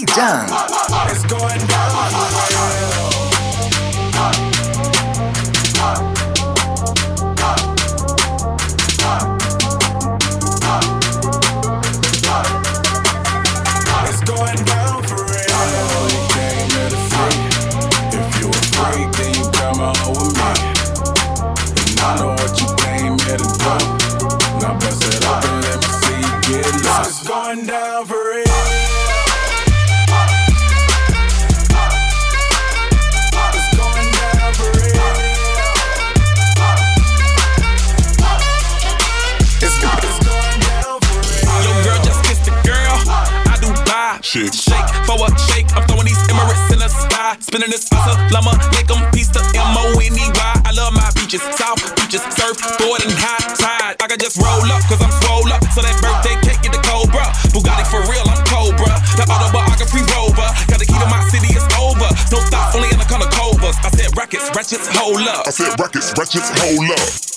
Lee Just hold up.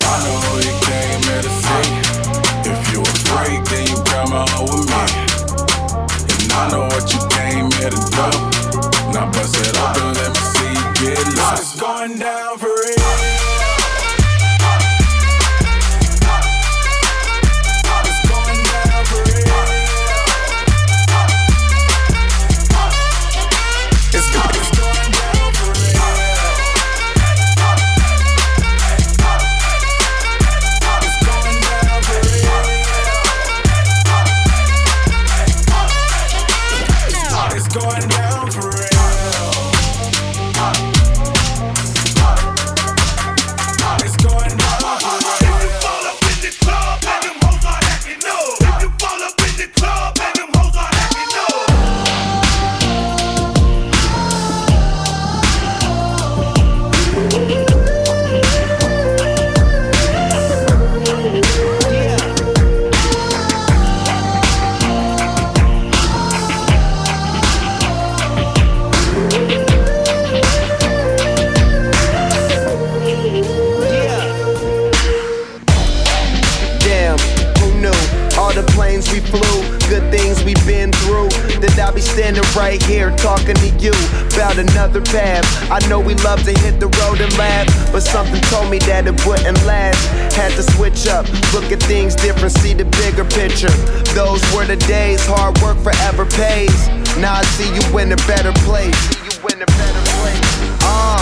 had it wouldn't last. Had to switch up, look at things different, see the bigger picture. Those were the days, hard work forever pays. Now I see you in a better place. See you in a better place. Uh,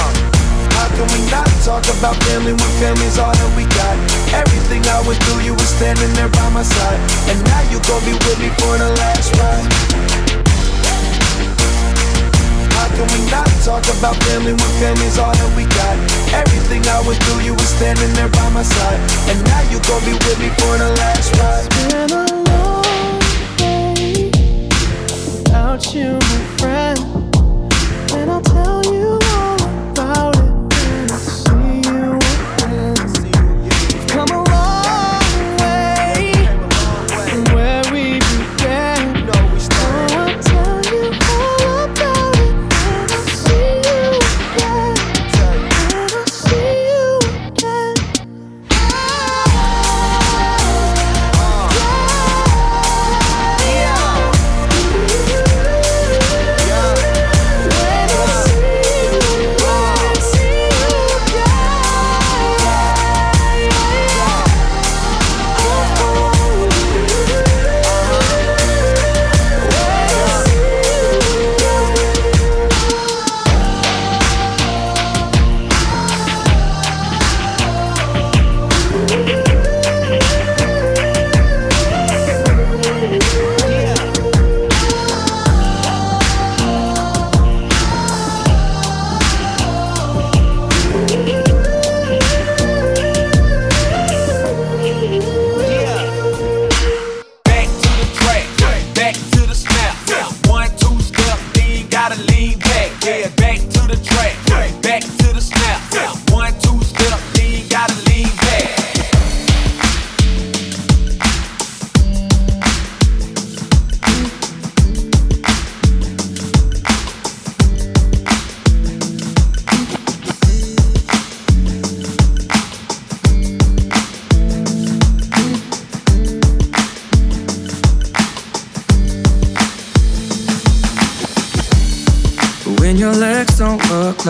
how can we not talk about family when family's all that we got? Everything I went through, you were standing there by my side. And now you gon' be with me for the last ride. can we not talk about family when family's all that we got? Everything I went through, you were standing there by my side. And now you gon' be with me for the last ride. It's been a long day without you, my friend. And I'll tell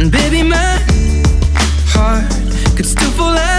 And baby, my heart could still fall out.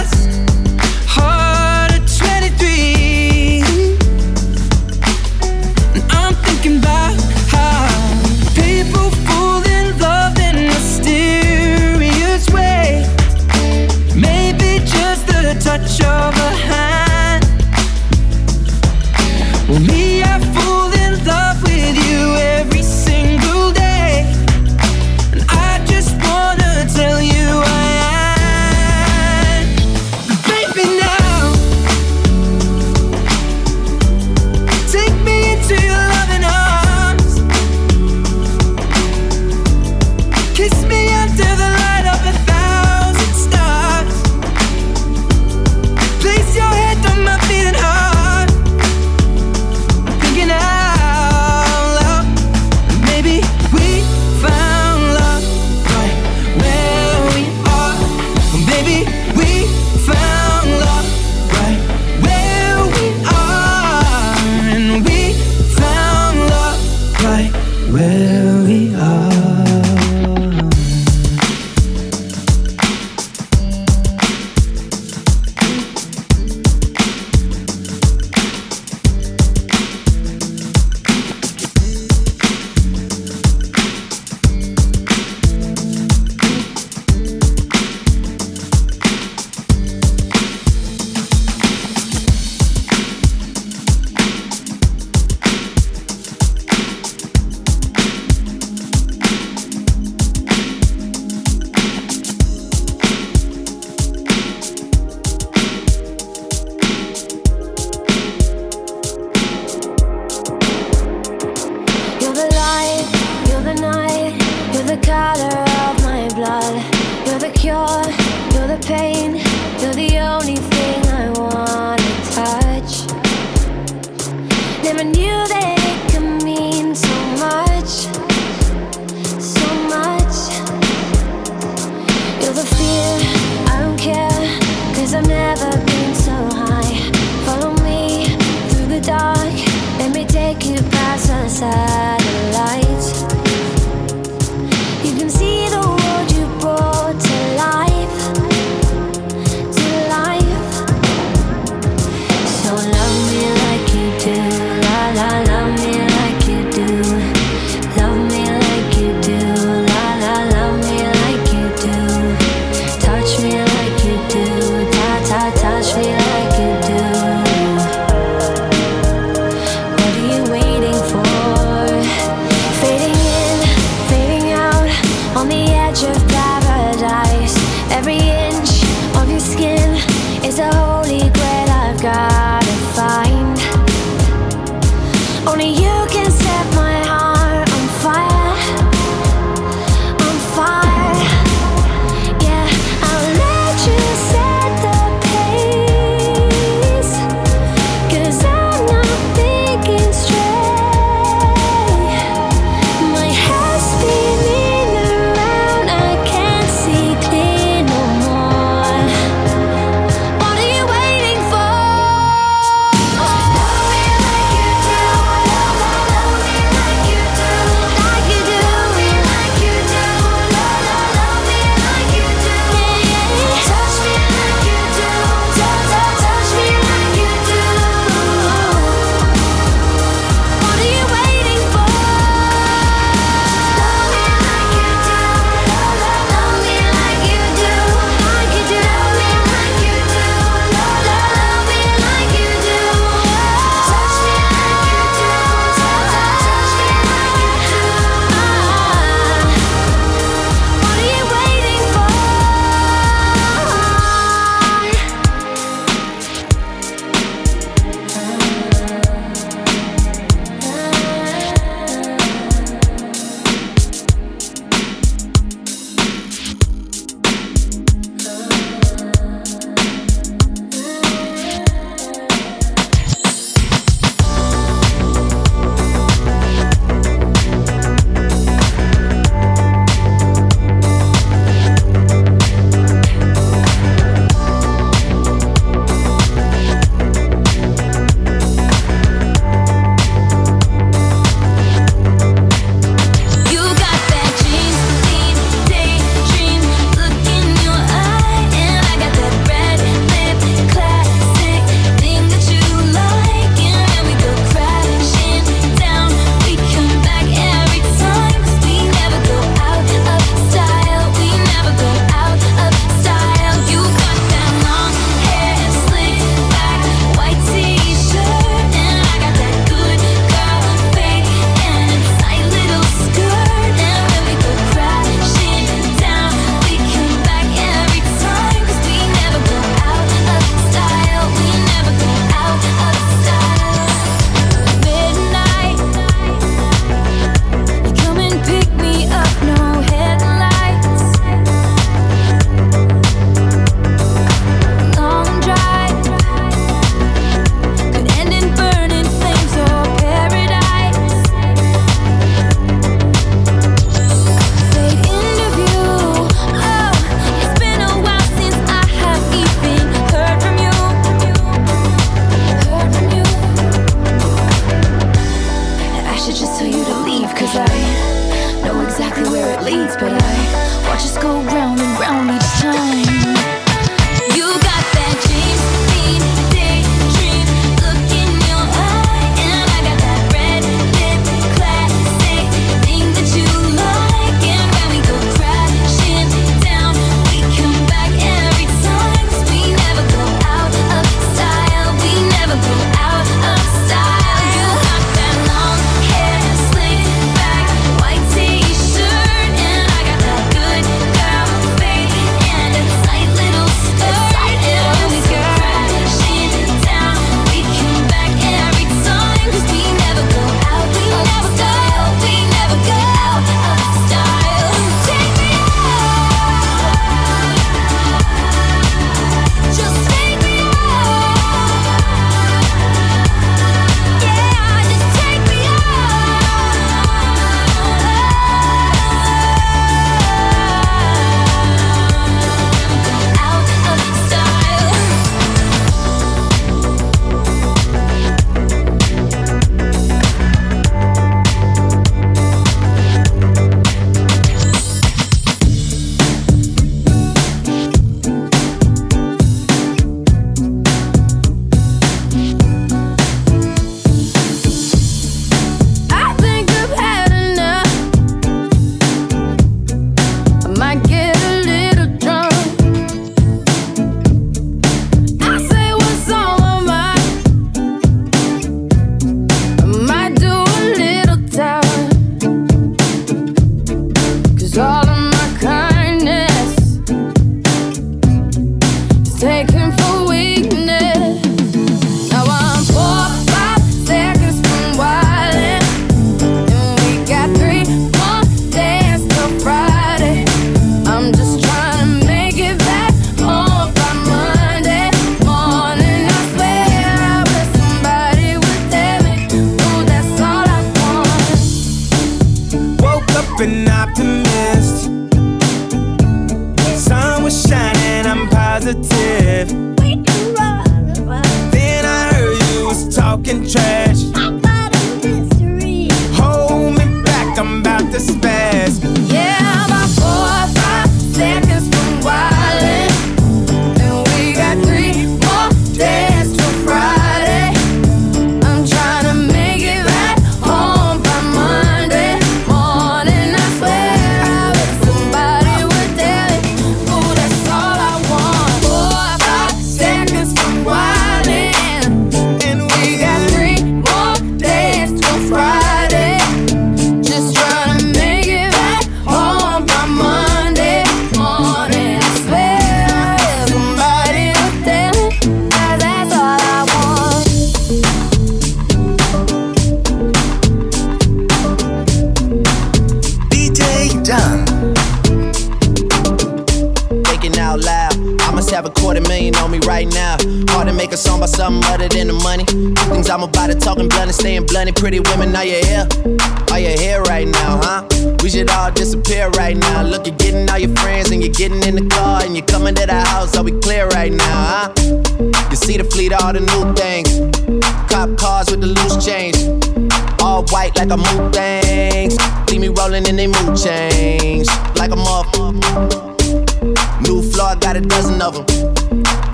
I got a dozen of them.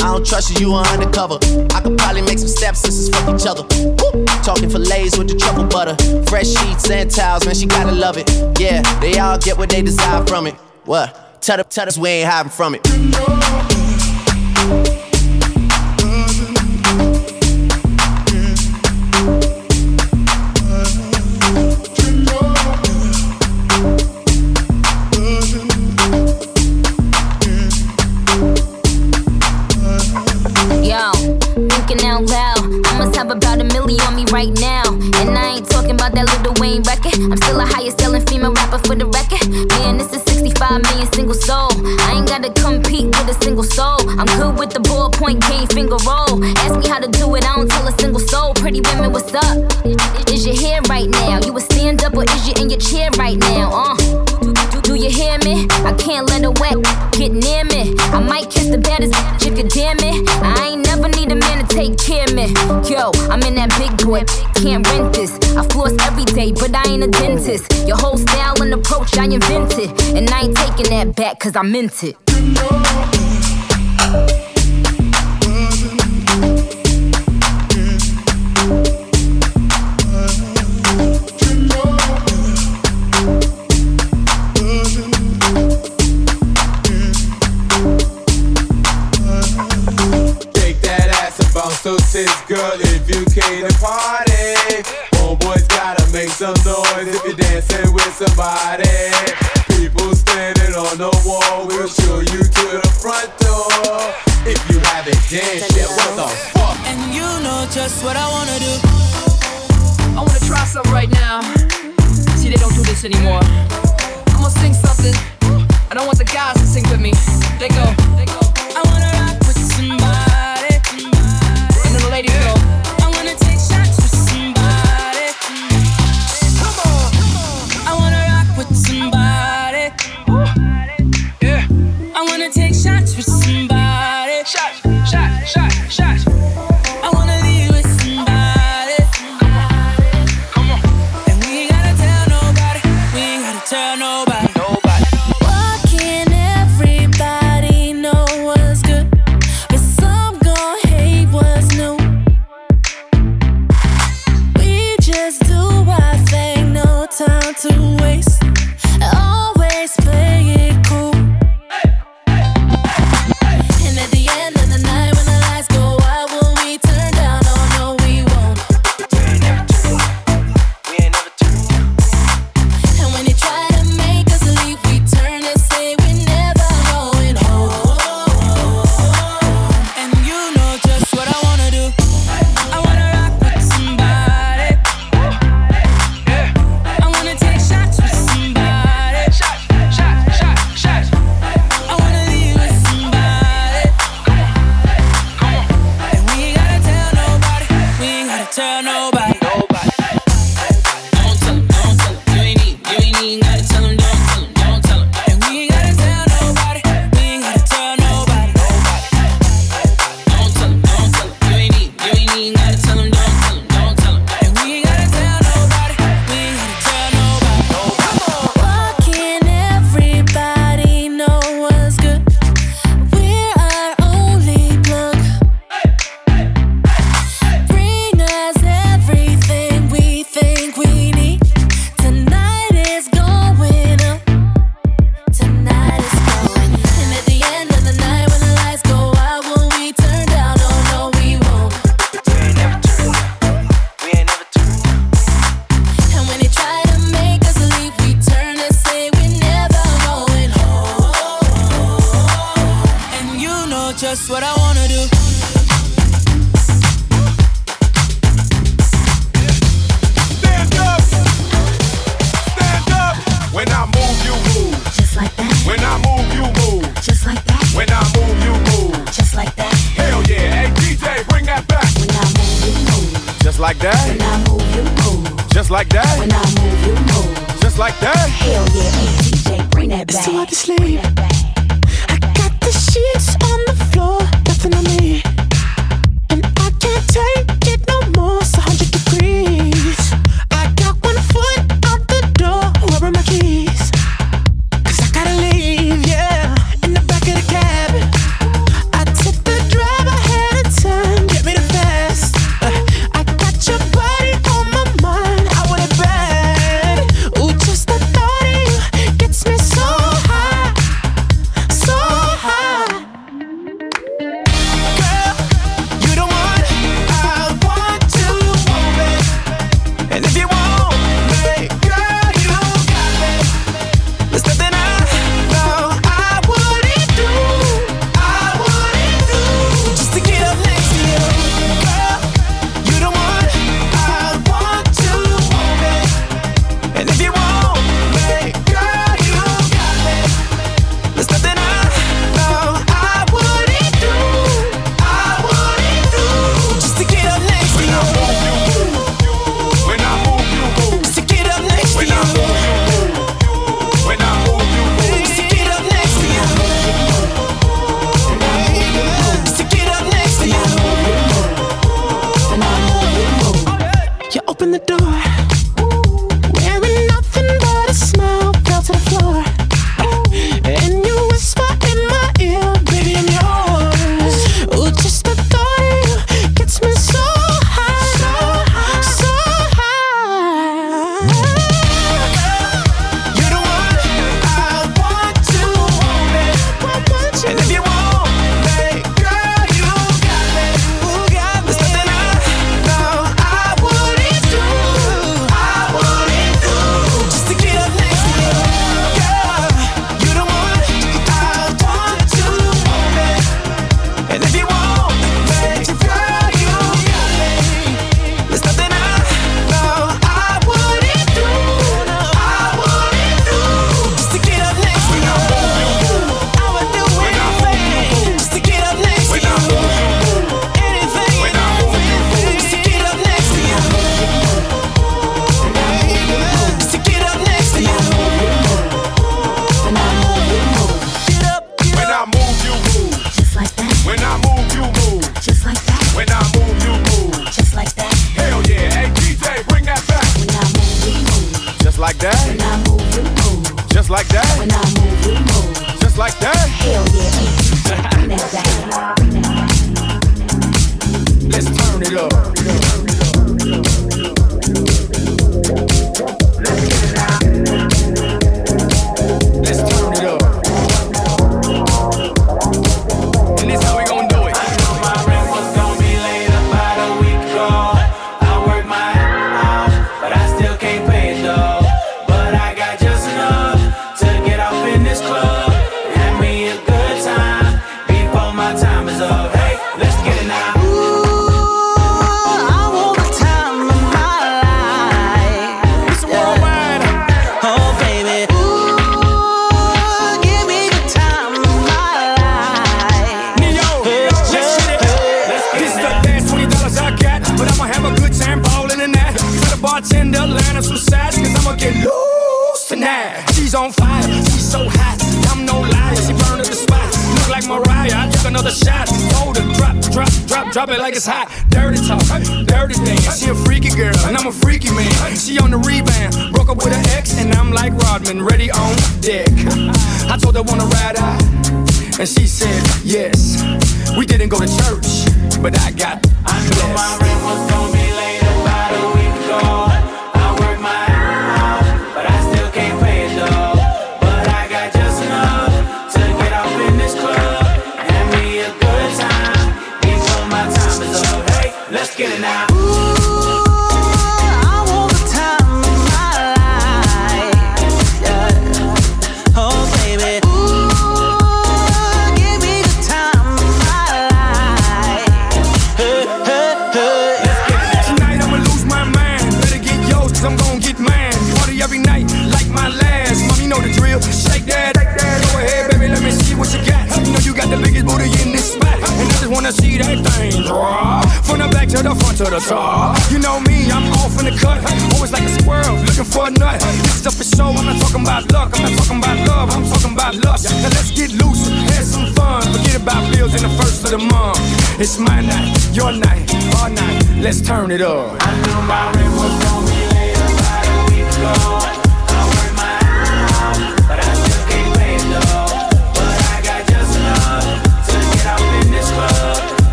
I don't trust you, you are undercover. I could probably make some stepsisters fuck each other. Woo! Talking fillets with the truffle butter. Fresh sheets and towels, man, she gotta love it. Yeah, they all get what they desire from it. What? Tell the, tell us we ain't hiding from it. I'm still a highest selling female rapper for the record. Man, this is 65 million single soul. I ain't gotta compete with a single soul. I'm good with the ballpoint game, finger roll. Ask me how to do it, I don't tell a single soul. Pretty women, what's up? Is your hair right now? You a stand up or is you in your chair right now? Uh. Do, you hear me? I can't let a wet get near me. I might kiss the baddest if you damn it. I ain't never need a man to take care of me. Yo, I'm in that big boy, can't rent this. Floss every day, but I ain't a dentist. Your whole style and approach I invented. And I ain't taking that back cause I meant it. Take that ass those tits, girl, if you came to. Homeboys gotta make some noise if you're dancing with somebody. People standing on the wall, we'll show you to the front door. If you haven't danced yet, what the fuck? And you know just what I wanna do. I wanna try something right now. See, they don't do this anymore. I'm gonna sing something. I don't want the guys to sing with me. They go, they go. I wanna rock with somebody. And then the ladies go. like that? When I move, you move. Just like that? Hell yeah, DJ, bring that it's back. It's too hard to sleep.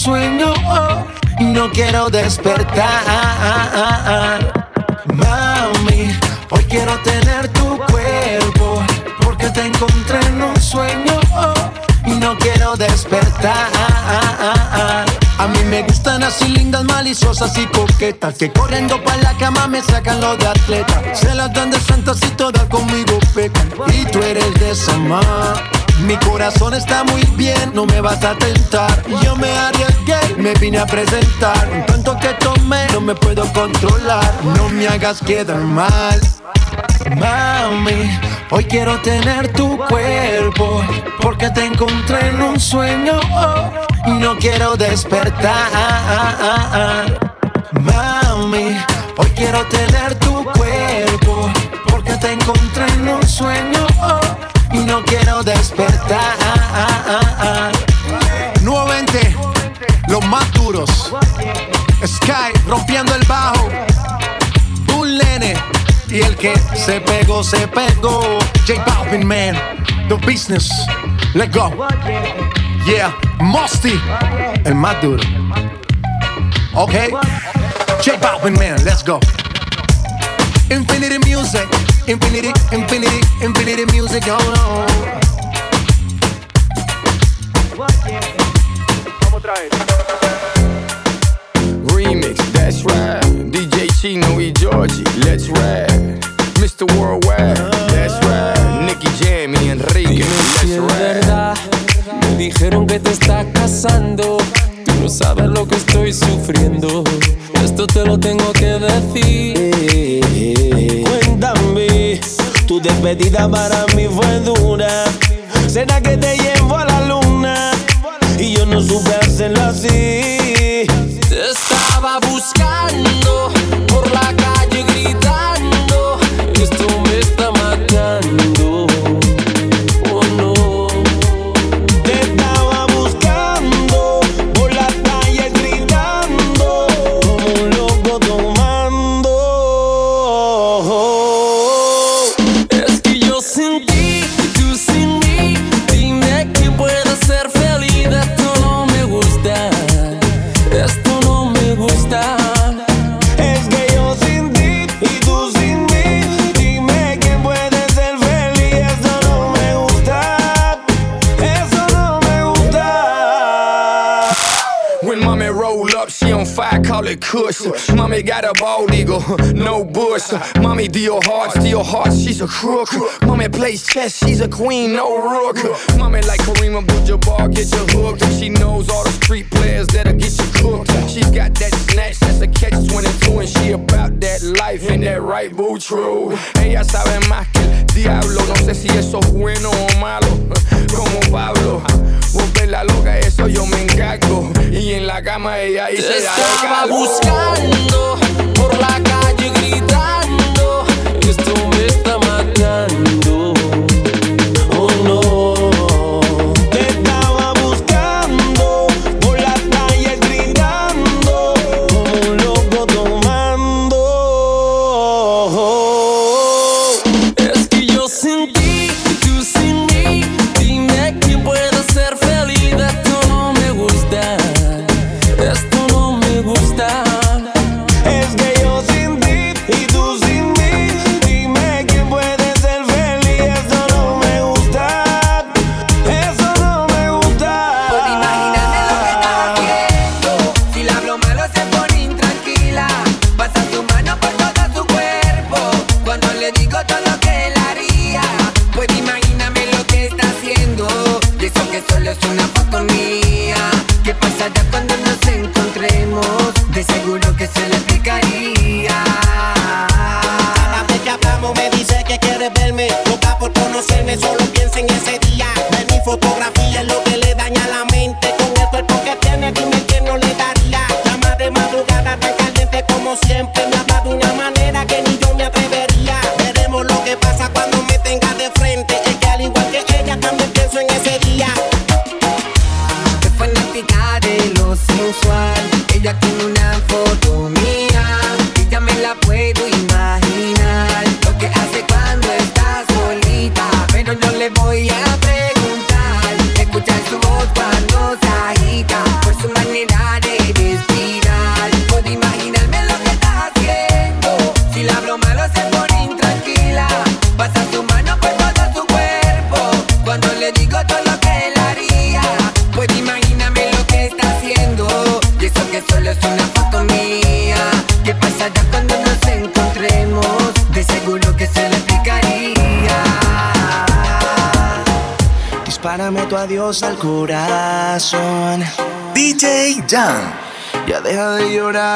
sueño oh, y no quiero despertar. Mami, hoy quiero tener tu cuerpo porque te encontré en un sueño oh, y no quiero despertar. A mí me gustan así lindas, maliciosas y coquetas Que corriendo pa' la cama me sacan los de atleta Se las dan de santas y todas conmigo pecan Y tú eres de esa mi corazón está muy bien, no me vas a tentar. Yo me arriesgué, me vine a presentar. Un tanto que tomé, no me puedo controlar. No me hagas quedar mal. Mami, hoy quiero tener tu cuerpo porque te encontré en un sueño y no quiero despertar. Mami, hoy quiero tener tu cuerpo porque te encontré en un sueño no quiero despertar. 920, los más duros. Sky rompiendo el bajo. Un lene. Y el que se pegó, se pegó. J Balvin, man. The business. Let's go. Yeah. Mosty. El más duro. Ok. J Balvin, man. Let's go. Infinity music infinity, infinity, infinity music going on. Remix, that's right. DJ Chino y Georgie, let's ride. Mr. Worldwide, that's right. Nicky Jam y Enrique, si let's ride. Verdad, me dijeron que te estás casando. Tú no sabes lo que estoy sufriendo. Esto te lo tengo que decir. Despedida para mí fue dura. ¿Será que te llevo a la luna? Y yo no supe hacerlo así. cush. Mommy got a bald eagle, no bush. Mommy deal hard, steal hearts, she's a crook. Mommy plays chess, she's a queen, no rook. Mommy like Kareem Abdul-Jabbar, get you hooked. She knows all the street players that'll get you cooked. She's got that snatch a catch 22 and she about that life and that right boo true. Ella sabe más que el diablo, no sé si eso es bueno o malo. Como Pablo, vos la loca, eso yo me encargo. Y en la cama ella dice: Te estaba buscando por la calle gritando.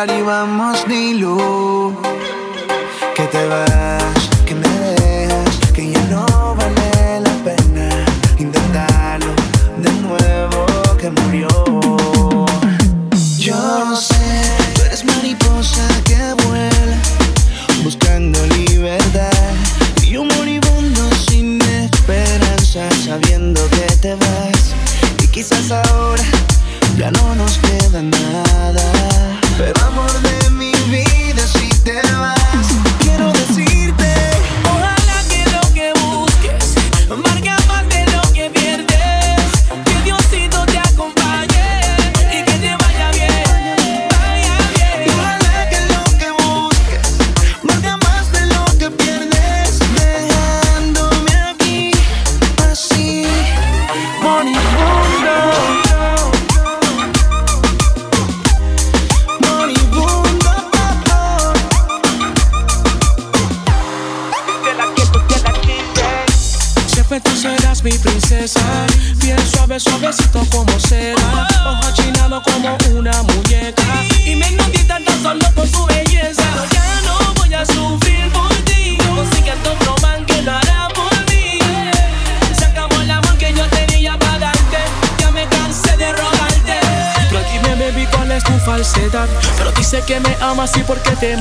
body one more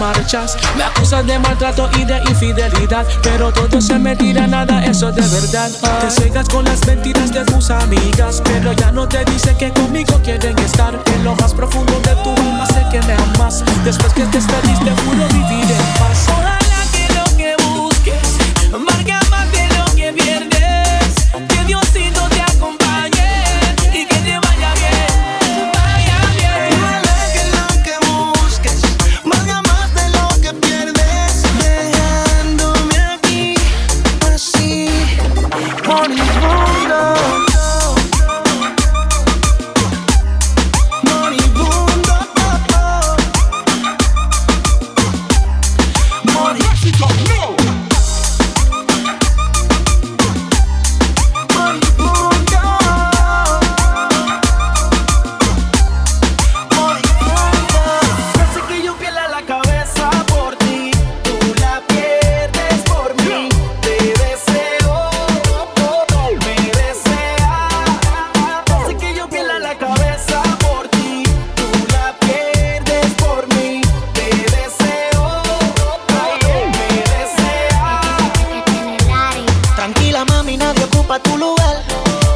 por qué te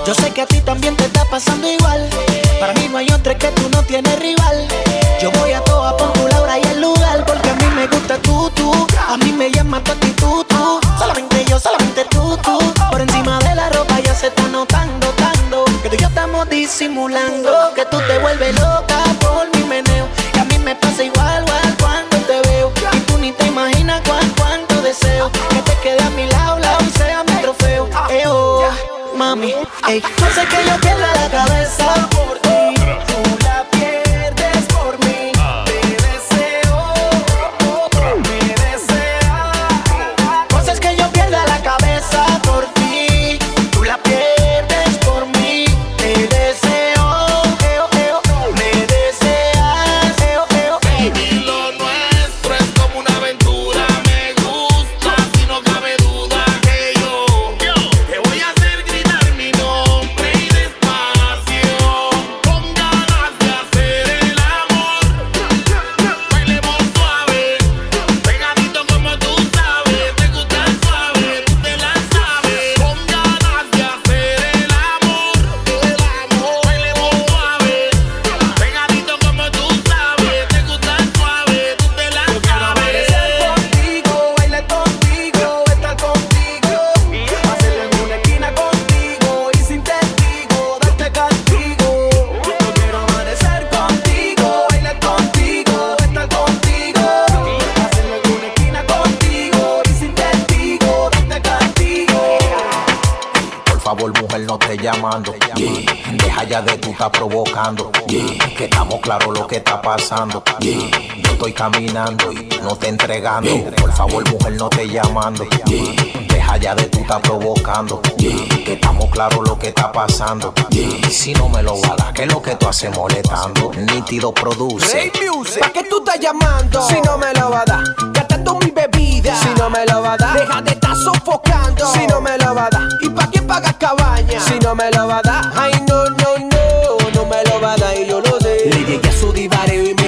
Yo sé que a ti también te está pasando igual. Para mí no hay otro que tú no tienes rival. Yo voy a toa por tu Laura y el lugar. Porque a mí me gusta tú, tú. A mí me llama tu actitud, tú. Solamente yo, solamente tú, tú. Por encima de la ropa ya se está notando, tanto. Que tú y yo estamos disimulando. Que tú te vuelves loca caminando y no te entregando. Por favor, mujer, no estés llamando. Deja ya de tú estás provocando. Que estamos claros lo que está pasando. Y si no me lo va a dar, ¿qué es lo que tú haces molestando? Nítido produce. ¿Pa' qué tú estás llamando? Si no me lo va a dar. Gastando mi bebida. Si no me lo va a dar. Deja de estar sofocando. Si no me lo va a dar. ¿Y pa' qué pagas cabaña? Si no me lo va a dar. Ay, no, no, no. No me lo va a dar y yo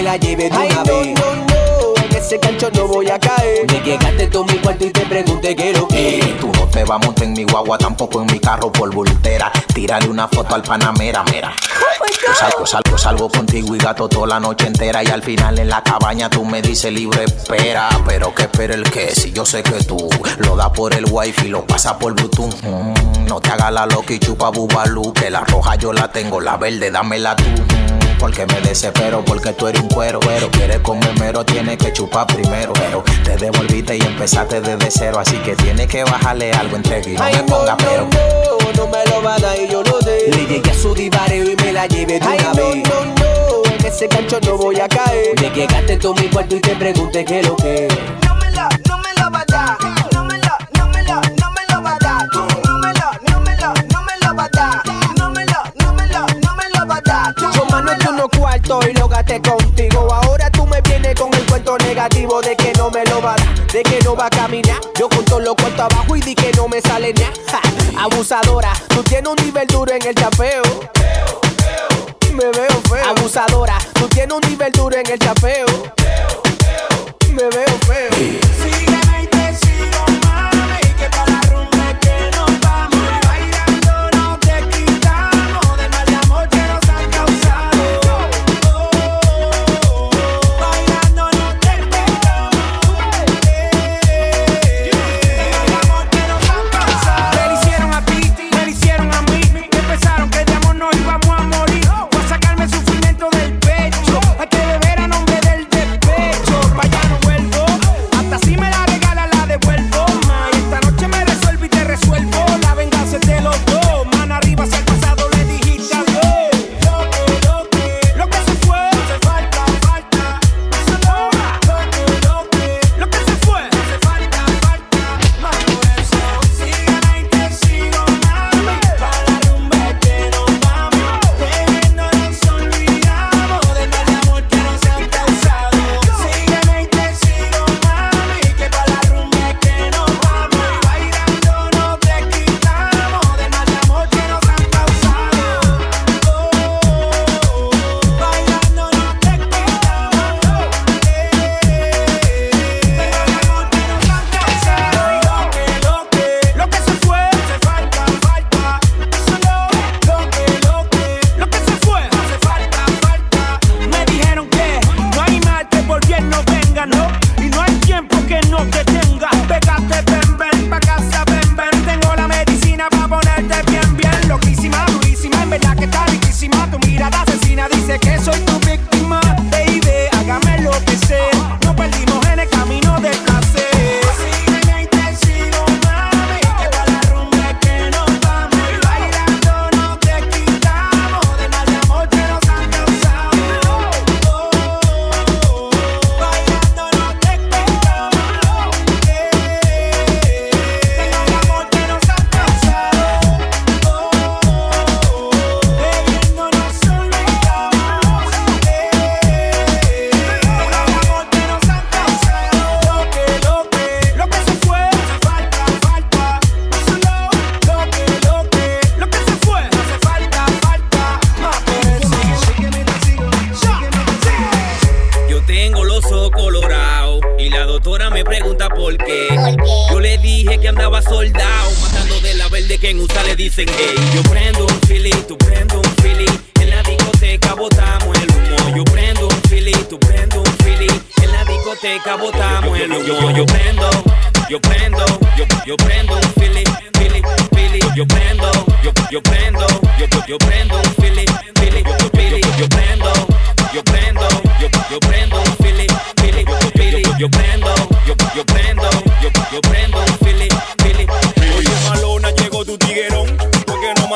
la llevé de una vez. no, no, no. En ese gancho no voy a caer. Me llegaste tú mi cuarto y te pregunté qué lo que. Tú no te vas a montar en mi guagua, tampoco en mi carro por voltera. Tírale una foto al panamera, mira. Yo salgo, salgo, salgo contigo y gato toda la noche entera. Y al final en la cabaña tú me dices libre, espera. Pero que espera el que, si yo sé que tú lo das por el wifi, lo pasas por Bluetooth. Mm, no te hagas la loca y chupa bubalú. Que la roja yo la tengo, la verde dámela tú. Porque me desespero, porque tú eres un cuero. Pero quieres comer mero, tienes que chupar primero. Pero te devolviste y empezaste desde cero. Así que tienes que bajarle algo entre y no me ponga pero. No, no me lo va a dar y yo lo sé. Le llegué a su divareo y me la llevé de una vez. No, no, no. En ese gancho no voy a caer. Llegaste tú mi cuarto y te pregunté qué lo que. No me lo, no me lo va a dar. de unos cuartos y lo gasté contigo. Ahora tú me vienes con el cuento negativo de que no me lo va a dar, de que no va a caminar. Yo con los cuentos abajo y di que no me sale nada. Abusadora, tú tienes un nivel duro en el chapeo. Me veo feo. Abusadora, tú tienes un nivel duro en el chapeo. Me veo feo.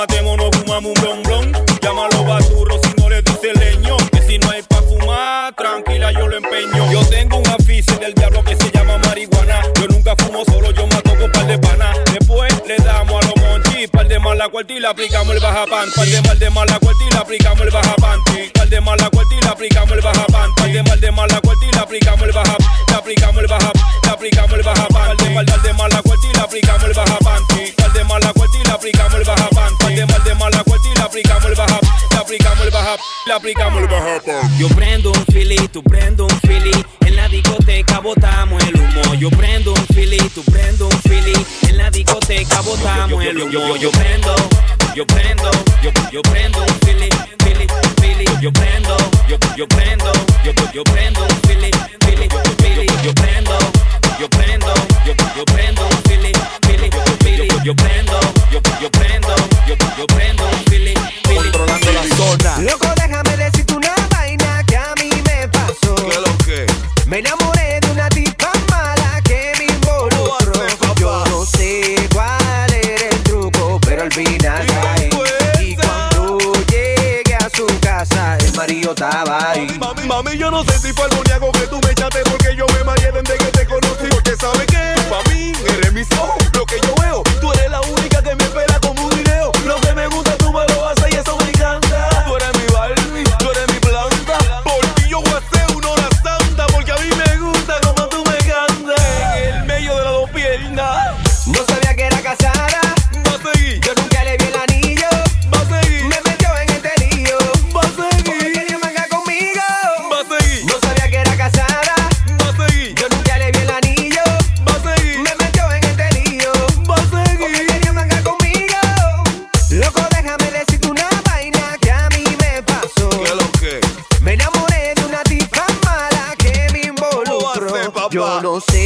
matemos, nos fumamos un blon blon. Llámalo baturro si no le dice leño. Que si no hay pa' fumar, tranquila, yo lo empeño. Yo tengo un afición del diablo que se llama marihuana. Yo nunca fumo solo, yo mato con par de panas. Después le damos a los monchis, par de mala cuarta y le aplicamos el baja pan. Par de mal de mala cuarta y le aplicamos el baja pan. Par de mala cuarta y le aplicamos el baja pan. Par de mal de mala cuarta y le aplicamos el baja Le aplicamos el baja, le aplicamos el baja pan. Par de mal de mala cuarta y le aplicamos el baja. rap, aplicamos el baja Yo prendo un fili, tú prendo un fili, en la discoteca botamos el humo. Yo prendo un fili, tú prendo un fili, en la discoteca botamos el humo. Yo prendo, yo prendo, yo, yo prendo un fili, fili, fili. Yo prendo, yo, yo prendo, yo, yo prendo un fili, fili, fili. Yo prendo, yo prendo, yo, yo prendo un fili, fili, fili. Yo prendo, yo, yo prendo, yo, yo prendo un fili, fili. Controlando la zona. explotaba y mami, mami, yo no sé si fue el boniaco que tú me echaste não sei.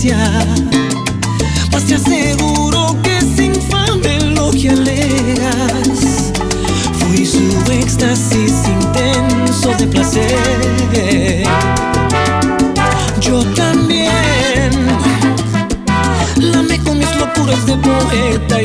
iglesia, pues te aseguro que es infame lo que alegas. Fui su éxtasis intenso de placer. Yo también lamé con mis locuras de poeta